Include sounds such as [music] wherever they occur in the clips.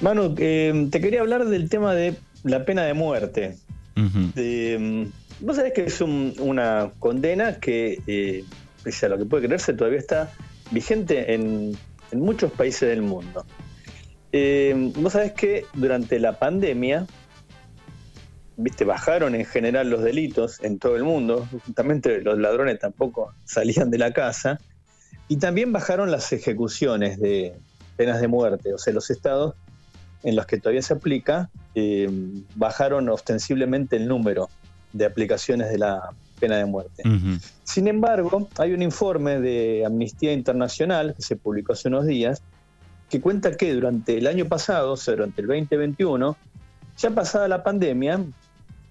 Manu, eh, te quería hablar del tema de la pena de muerte. Mm, vos sabés que es una condena que, eh, pese a lo que puede creerse, todavía está vigente en, muchos países del mundo. Eh, vos sabés que durante la pandemia, viste, bajaron en general los delitos en todo el mundo, justamente los ladrones tampoco salían de la casa, y también bajaron las ejecuciones de penas de muerte, o sea, los estados en los que todavía se aplica, eh, bajaron ostensiblemente el número de aplicaciones de la pena de muerte. Sin embargo, hay un informe de Amnistía Internacional que se publicó hace unos días que cuenta que durante el año pasado, o sea, durante el 2021, ya pasada la pandemia,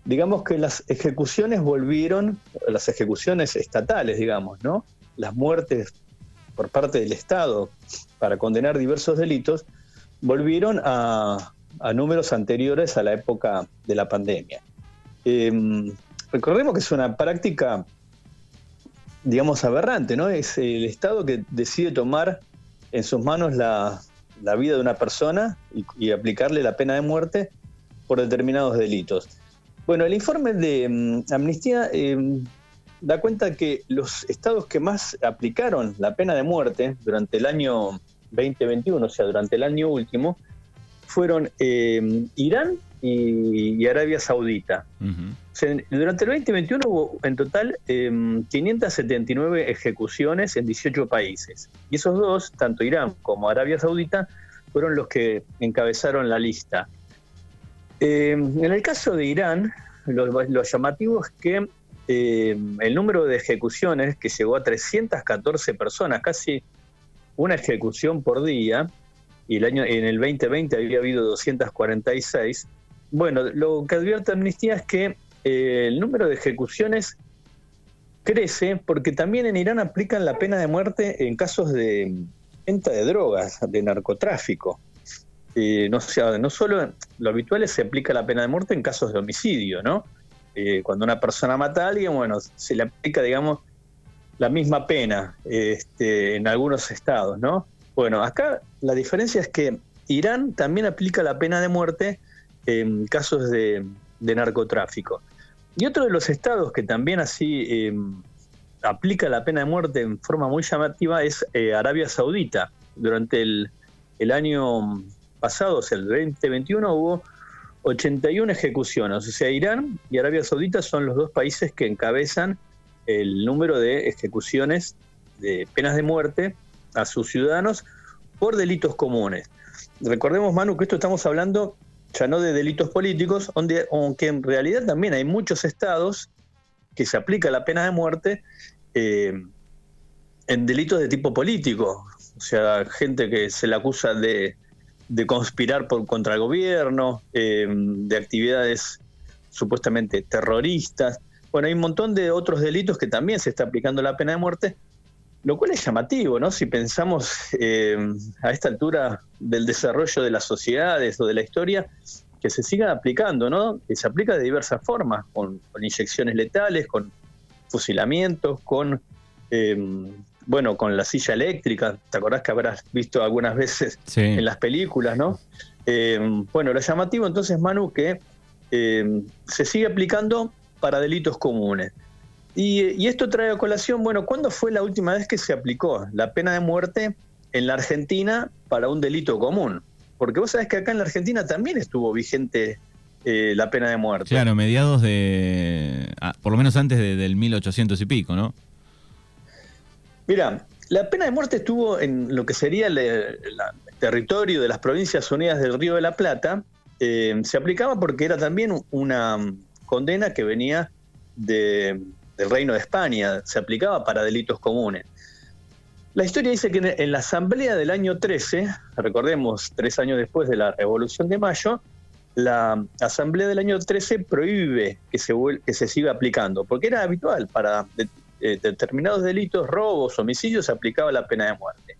digamos que las ejecuciones volvieron, las ejecuciones estatales, digamos, ¿no? Las muertes por parte del Estado para condenar diversos delitos, volvieron a, números anteriores a la época de la pandemia. Em, recordemos que es una práctica, digamos, aberrante, ¿no? Es el Estado que decide tomar en sus manos la, vida de una persona y, aplicarle la pena de muerte por determinados delitos. Bueno, el informe de em, Amnistía em, da cuenta que los estados que más aplicaron la pena de muerte durante el año 2021, o sea, durante el año último, fueron eh, Irán y, Arabia Saudita. durante el 2021 hubo en total 579 em, ejecuciones en 18 países. Y esos dos, tanto Irán como Arabia Saudita, fueron los que encabezaron la lista. Em, en el caso de Irán, lo, lo llamativo es que em, el número de ejecuciones, que llegó a 314 personas, casi una ejecución por día, y el año, en el 2020 había habido 246. Bueno, lo que advierte Amnistía es que eh, el número de ejecuciones crece porque también en Irán aplican la pena de muerte en casos de venta de drogas, de narcotráfico. No, sea, no solo lo habitual es se aplica la pena de muerte en casos de homicidio, ¿no? Eh, cuando una persona mata a alguien, bueno, se le aplica, digamos, la misma pena este, en algunos estados, ¿no? Bueno, acá la diferencia es que Irán también aplica la pena de muerte en casos de, narcotráfico. Y otro de los estados que también así em, aplica la pena de muerte en forma muy llamativa es eh, Arabia Saudita. Durante el, el, año pasado, o sea, el 2021, hubo 81 ejecuciones. O sea, Irán y Arabia Saudita son los dos países que encabezan el número de ejecuciones de penas de muerte a sus ciudadanos por delitos comunes. Recordemos, Manu, que esto estamos hablando ya no de delitos políticos, donde, aunque en realidad también hay muchos estados que se aplica la pena de muerte eh, en delitos de tipo político, o sea, gente que se le acusa de, conspirar por, contra el gobierno, eh, de actividades supuestamente terroristas. Bueno, hay un montón de otros delitos que también se está aplicando la pena de muerte, lo cual es llamativo, ¿no? Si pensamos eh, a esta altura del desarrollo de las sociedades o de la historia, que se siga aplicando, ¿no? Que se aplica de diversas formas, con, inyecciones letales, con fusilamientos, con, eh, bueno, con la silla eléctrica. ¿Te acordás que habrás visto algunas veces en las películas, ¿no? Eh, bueno, lo llamativo entonces, Manu, que se sigue aplicando para delitos comunes. Y, esto trae a colación, bueno, ¿cuándo fue la última vez que se aplicó la pena de muerte en la Argentina para un delito común? Porque vos sabés que acá en la Argentina también estuvo vigente eh, la pena de muerte. Claro, mediados de, ah, por lo menos antes del 1800 y pico, ¿no? Mira, la pena de muerte estuvo en lo que sería el, territorio de las provincias unidas del Río de la Plata. Eh, se aplicaba porque era también una condena que venía del Reino de España, se aplicaba para delitos comunes. La historia dice que en la asamblea del año 13, recordemos, tres años después de la Revolución de Mayo, la asamblea del año 13 prohíbe que se, que se siga aplicando, porque era habitual para eh, determinados delitos, robos, homicidios, se aplicaba la pena de muerte.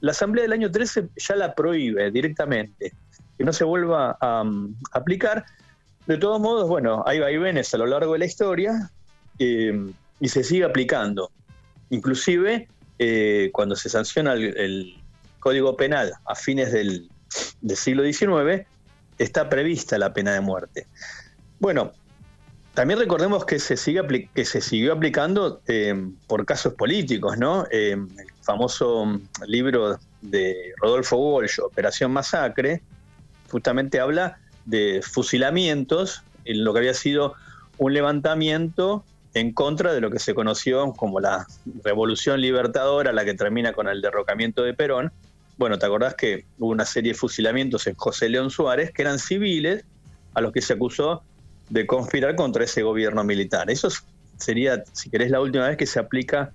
La asamblea del año 13 ya la prohíbe directamente, que no se vuelva a aplicar, de todos modos, bueno, hay vaivenes a lo largo de la historia eh, y se sigue aplicando. Inclusive eh, cuando se sanciona el, Código Penal a fines del, siglo XIX está prevista la pena de muerte. Bueno, también recordemos que se, sigue que se siguió aplicando eh, por casos políticos, ¿no? Eh, el famoso libro de Rodolfo Walsh, Operación Masacre, justamente habla de fusilamientos en lo que había sido un levantamiento en contra de lo que se conoció como la revolución libertadora, la que termina con el derrocamiento de Perón. Bueno, ¿te acordás que hubo una serie de fusilamientos en José León Suárez, que eran civiles, a los que se acusó de conspirar contra ese gobierno militar? Eso sería, si querés, la última vez que se aplica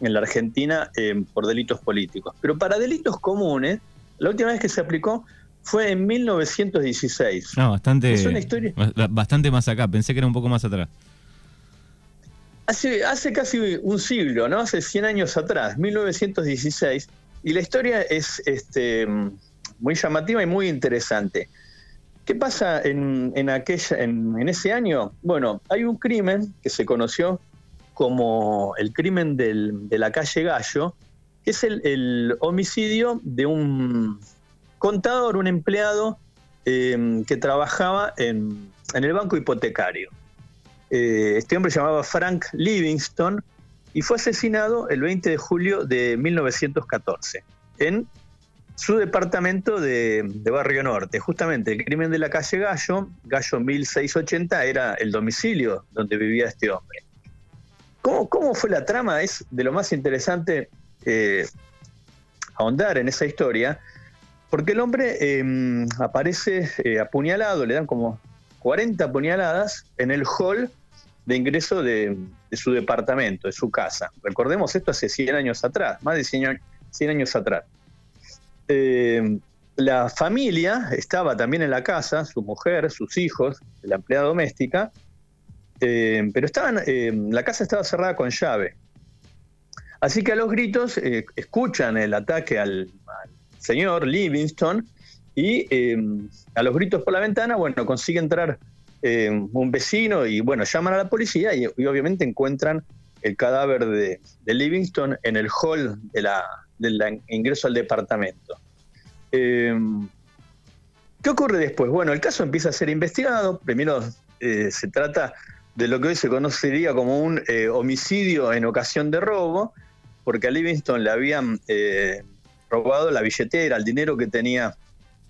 en la Argentina eh, por delitos políticos. Pero para delitos comunes, la última vez que se aplicó fue en 1916. No, bastante, es una historia. bastante más acá, pensé que era un poco más atrás. Hace, hace casi un siglo, ¿no? Hace 100 años atrás, 1916, y la historia es este, muy llamativa y muy interesante. ¿Qué pasa en, aquella, en, ese año? Bueno, hay un crimen que se conoció como el crimen de la calle Gallo, que es el, homicidio de un contador, un empleado eh, que trabajaba en, el banco hipotecario. Eh, este hombre se llamaba Frank Livingston y fue asesinado el 20 de julio de 1914 en su departamento de, Barrio Norte. Justamente el crimen de la calle Gallo, Gallo 1680, era el domicilio donde vivía este hombre. ¿Cómo, fue la trama? Es de lo más interesante eh, ahondar en esa historia, porque el hombre em, aparece eh, apuñalado, le dan como 40 puñaladas en el hall de ingreso de, su departamento, de su casa. Recordemos esto hace 100 años atrás, más de 100, años atrás. Eh, la familia estaba también en la casa, su mujer, sus hijos, la empleada doméstica, eh, pero estaban, eh, la casa estaba cerrada con llave. Así que a los gritos escuchan el ataque al, señor Livingston y em, a los gritos por la ventana, bueno, consigue entrar em, un vecino y bueno, llaman a la policía y, obviamente encuentran el cadáver de, Livingston en el hall de la, del ingreso al departamento. Em, ¿Qué ocurre después? Bueno, el caso empieza a ser investigado. Primero eh, se trata de lo que hoy se conocería como un eh, homicidio en ocasión de robo, porque a Livingston le habían eh, robado la billetera, el dinero que tenía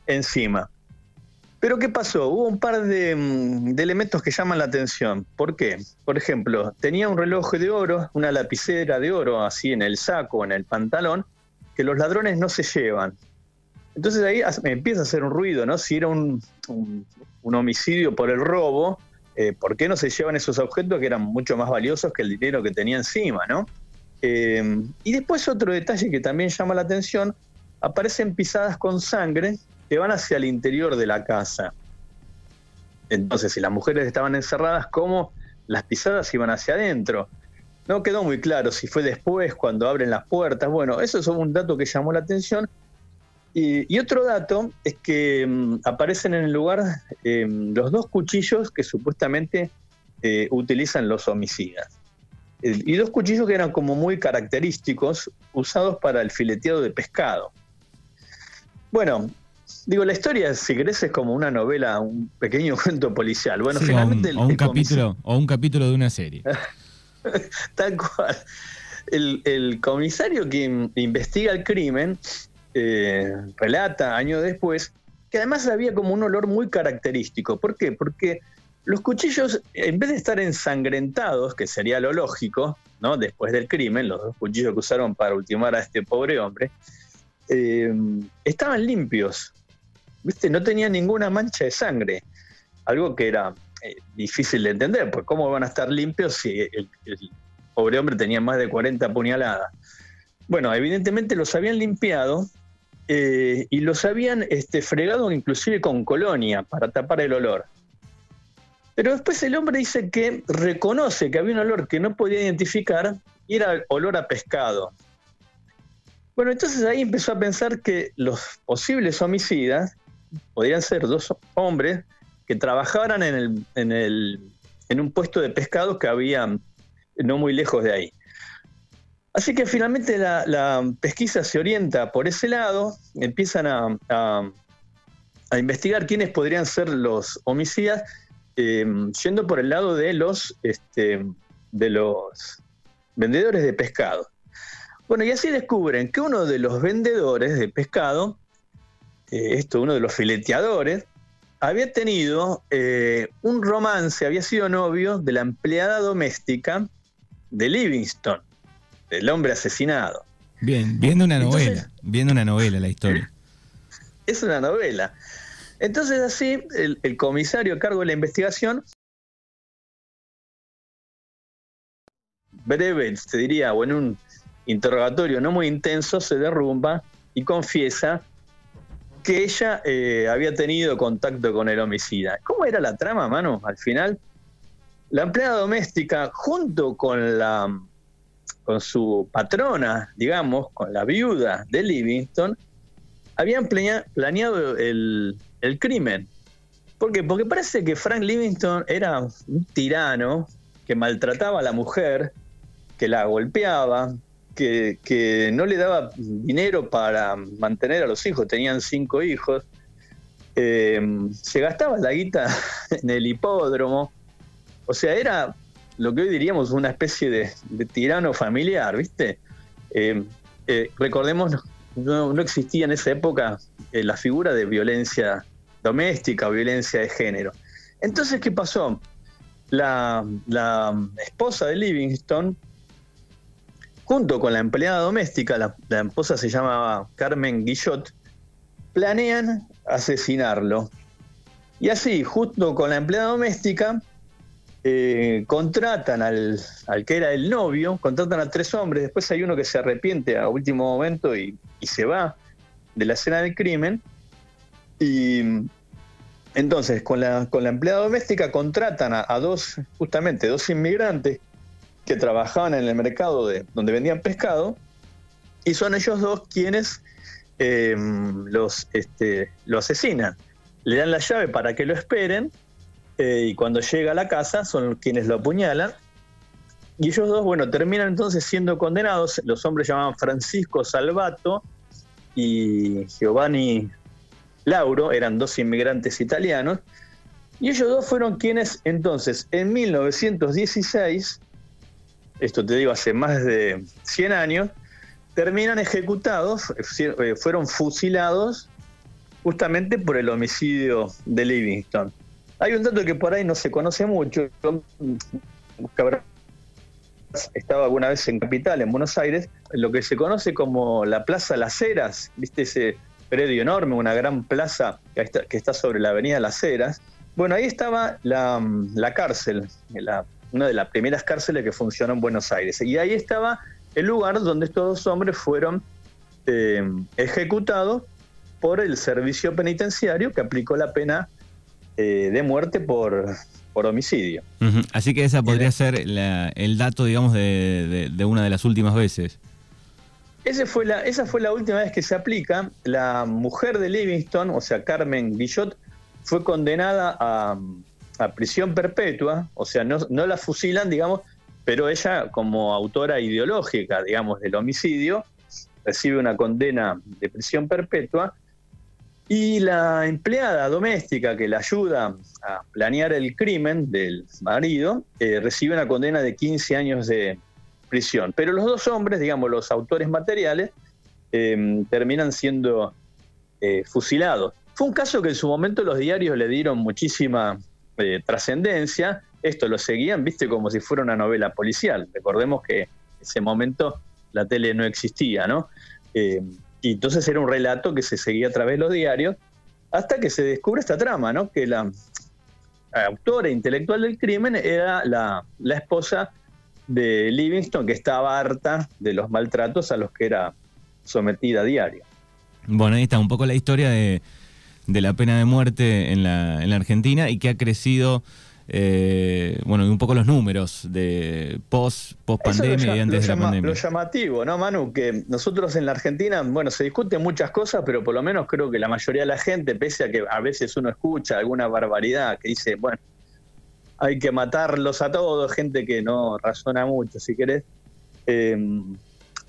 encima. Pero ¿qué pasó? Hubo un par mm, de, elementos que llaman la atención. ¿Por qué? Por ejemplo, tenía un reloj de oro, una lapicera de oro así en el saco, en el pantalón, que los ladrones no se llevan. Entonces ahí empieza a hacer un ruido, ¿no? Si era un, homicidio por el robo, eh, ¿por qué no se llevan esos objetos que eran mucho más valiosos que el dinero que tenía encima, ¿no? Eh, y después otro detalle que también llama la atención, aparecen pisadas con sangre que van hacia el interior de la casa. Entonces, si las mujeres estaban encerradas, ¿cómo las pisadas iban hacia adentro? No quedó muy claro si fue después, cuando abren las puertas. Bueno, eso es un dato que llamó la atención. Y, otro dato es que mm, aparecen en el lugar em, los dos cuchillos que supuestamente eh, utilizan los homicidas. Y dos cuchillos que eran como muy característicos, usados para el fileteado de pescado. Bueno, digo, la historia, si querés, es como una novela, un pequeño [laughs] cuento policial. Bueno, finalmente. O un, capítulo, o un capítulo de una serie. [laughs] Tal cual. El, comisario que investiga el crimen eh, relata años después que además había como un olor muy característico. ¿Por qué? Porque los cuchillos, en vez de estar ensangrentados, que sería lo lógico, ¿no? Después del crimen, los dos cuchillos que usaron para ultimar a este pobre hombre, eh, estaban limpios, ¿viste? No tenían ninguna mancha de sangre, algo que era eh, difícil de entender, pues cómo van a estar limpios si el, pobre hombre tenía más de 40 puñaladas. Bueno, evidentemente los habían limpiado eh, y los habían este, fregado inclusive con colonia para tapar el olor. Pero después el hombre dice que reconoce que había un olor que no podía identificar y era olor a pescado. Bueno, entonces ahí empezó a pensar que los posibles homicidas podrían ser dos hombres que trabajaran en, el, en, un puesto de pescado que había no muy lejos de ahí. Así que finalmente la, pesquisa se orienta por ese lado, empiezan a, a investigar quiénes podrían ser los homicidas, em, yendo por el lado de los, este, de los vendedores de pescado. Bueno, y así descubren que uno de los vendedores de pescado, eh, esto, uno de los fileteadores, había tenido eh, un romance, había sido novio de la empleada doméstica de Livingston, del hombre asesinado. Bien, viendo una novela, viendo una novela la historia. Es una novela. Entonces así, el, comisario a cargo de la investigación, breve, se diría, o en un interrogatorio no muy intenso, se derrumba y confiesa que ella eh, había tenido contacto con el homicida. ¿Cómo era la trama, mano? Al final, la empleada doméstica, junto con la con su patrona, digamos, con la viuda de Livingston, habían planeado el, crimen. ¿Por qué? Porque parece que Frank Livingston era un tirano que maltrataba a la mujer, que la golpeaba, que, no le daba dinero para mantener a los hijos, tenían cinco hijos, eh, se gastaba la guita [laughs] en el hipódromo, o sea, era lo que hoy diríamos una especie de, tirano familiar, ¿viste? Eh, eh, recordemos, no, existía en esa época la figura de violencia doméstica violencia de género. Entonces, ¿qué pasó? La, la esposa de Livingston junto con la empleada doméstica, la, esposa se llamaba Carmen Guillot, planean asesinarlo. Y así, junto con la empleada doméstica, eh, contratan al, que era el novio, contratan a tres hombres, después hay uno que se arrepiente a último momento y, se va de la escena del crimen. Y entonces, con la, empleada doméstica contratan a, dos, justamente, dos inmigrantes que trabajaban en el mercado de, donde vendían pescado, y son ellos dos quienes em, los, este, lo asesinan. Le dan la llave para que lo esperen, eh, y cuando llega a la casa son quienes lo apuñalan. Y ellos dos, bueno, terminan entonces siendo condenados. Los hombres llamaban Francisco Salvato y Giovanni Lauro, eran dos inmigrantes italianos. Y ellos dos fueron quienes entonces, en 1916, esto te digo hace más de 100 años, terminan ejecutados, eh, fueron fusilados justamente por el homicidio de Livingston. Hay un dato que por ahí no se conoce mucho, estaba alguna vez en Capital, en Buenos Aires, lo que se conoce como la Plaza Las Heras, viste ese predio enorme, una gran plaza que está, sobre la avenida Las Heras. Bueno, ahí estaba la, la cárcel, la una de las primeras cárceles que funcionó en Buenos Aires. Y ahí estaba el lugar donde estos dos hombres fueron eh, ejecutados por el servicio penitenciario que aplicó la pena eh, de muerte por, por homicidio. Así que esa podría ser el dato, digamos, de, una de las últimas veces. Ese fue la, esa fue la última vez que se aplica. La mujer de Livingston, o sea, Carmen Guillot, fue condenada a, a prisión perpetua, o sea, no, la fusilan, digamos, pero ella como autora ideológica, digamos, del homicidio, recibe una condena de prisión perpetua y la empleada doméstica que la ayuda a planear el crimen del marido eh, recibe una condena de 15 años de prisión. Pero los dos hombres, digamos, los autores materiales, eh, terminan siendo eh, fusilados. Fue un caso que en su momento los diarios le dieron muchísima eh, trascendencia, esto lo seguían, viste, como si fuera una novela policial. Recordemos que en ese momento la tele no existía, ¿no? Eh, y entonces era un relato que se seguía a través de los diarios, hasta que se descubre esta trama, ¿no? Que la autora intelectual del crimen era la, esposa de Livingston, que estaba harta de los maltratos a los que era sometida a diario. Bueno, ahí está un poco la historia de, de la pena de muerte en la, en la Argentina y que ha crecido, eh, bueno, un poco los números de post, post pandemia y antes de la pandemia. Lo llamativo, ¿no, Manu? Que nosotros en la Argentina, bueno, se discuten muchas cosas, pero por lo menos creo que la mayoría de la gente, pese a que a veces uno escucha alguna barbaridad que dice, bueno, hay que matarlos a todos, gente que no razona mucho, si querés. Eh,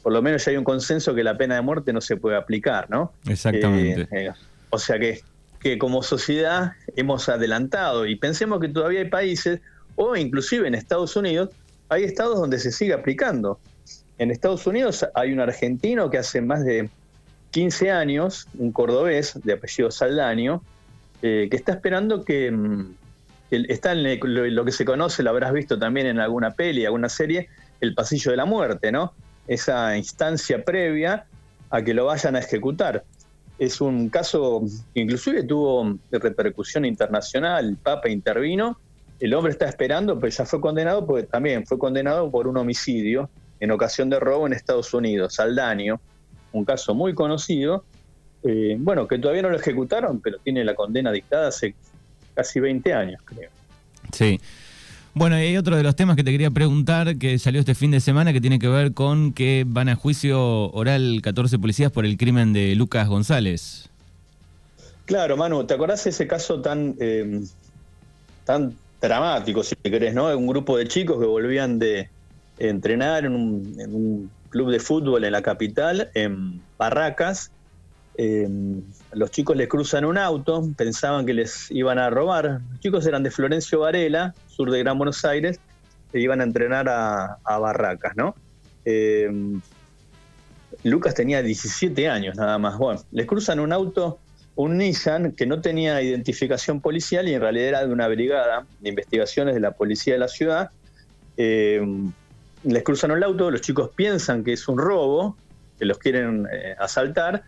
por lo menos ya hay un consenso que la pena de muerte no se puede aplicar, ¿no? Exactamente. Eh, o sea que que como sociedad hemos adelantado y pensemos que todavía hay países, o inclusive en Estados Unidos, hay estados donde se sigue aplicando. En Estados Unidos hay un argentino que hace más de 15 años, un cordobés de apellido Saldaño, eh, que está esperando que, mm, está en lo, que se conoce, lo habrás visto también en alguna peli, alguna serie, el pasillo de la muerte, ¿no? Esa instancia previa a que lo vayan a ejecutar. Es un caso que inclusive tuvo repercusión internacional, el Papa intervino, el hombre está esperando, pero ya fue condenado porque también fue condenado por un homicidio en ocasión de robo en Estados Unidos, al daño, un caso muy conocido, eh, bueno, que todavía no lo ejecutaron, pero tiene la condena dictada casi 20 años, creo. Sí. Bueno, y hay otro de los temas que te quería preguntar que salió este fin de semana que tiene que ver con que van a juicio oral 14 policías por el crimen de Lucas González. Claro, Manu, ¿te acordás de ese caso tan, eh, tan dramático, si querés, ¿no? Un grupo de chicos que volvían de entrenar en un, club de fútbol en la capital, en Barracas. Em, los chicos les cruzan un auto, pensaban que les iban a robar. Los chicos eran de Florencio Varela, sur de Gran Buenos Aires, e iban a entrenar a, Barracas, ¿no? Em, Lucas tenía 17 años nada más. Bueno, les cruzan un auto un Nissan que no tenía identificación policial y en realidad era de una brigada de investigaciones de la policía de la ciudad. Eh, les cruzan el auto, los chicos piensan que es un robo, que los quieren eh, asaltar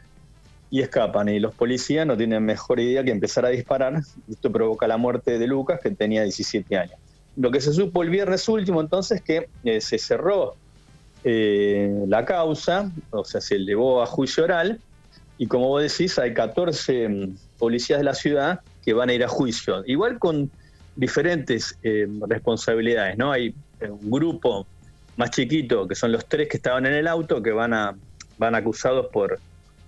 y escapan. Y los policías no tienen mejor idea que empezar a disparar. Esto provoca la muerte de Lucas, que tenía 17 años. Lo que se supo el viernes último entonces que eh, se cerró la causa, o sea, se llevó a juicio oral y como vos decís, hay 14 mm, policías de la ciudad que van a ir a juicio, igual con diferentes eh, responsabilidades, ¿no? Hay eh, un grupo más chiquito, que son los tres que estaban en el auto, que van, a, van acusados por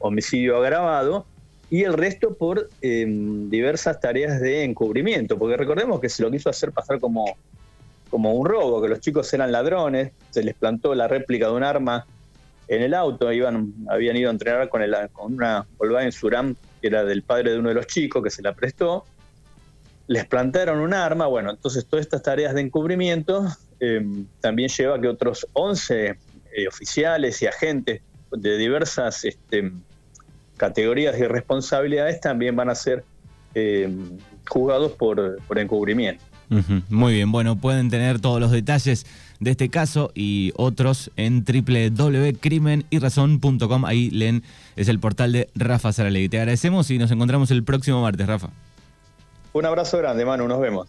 homicidio agravado, y el resto por eh, diversas tareas de encubrimiento, porque recordemos que se lo quiso hacer pasar como, como un robo, que los chicos eran ladrones, se les plantó la réplica de un arma en el auto, iban, habían ido a entrenar con, el, con una Volkswagen Suram que era del padre de uno de los chicos que se la prestó, les plantaron un arma, bueno, entonces todas estas tareas de encubrimiento em, también lleva a que otros 11 eh, oficiales y agentes de diversas este, categorías y responsabilidades también van a ser em, juzgados por, por encubrimiento. Muy bien, bueno, pueden tener todos los detalles de este caso y otros en www.crimenyrazón.com. Ahí leen, es el portal de Rafa Saralegui. Te agradecemos y nos encontramos el próximo martes, Rafa. Un abrazo grande, Manu, nos vemos.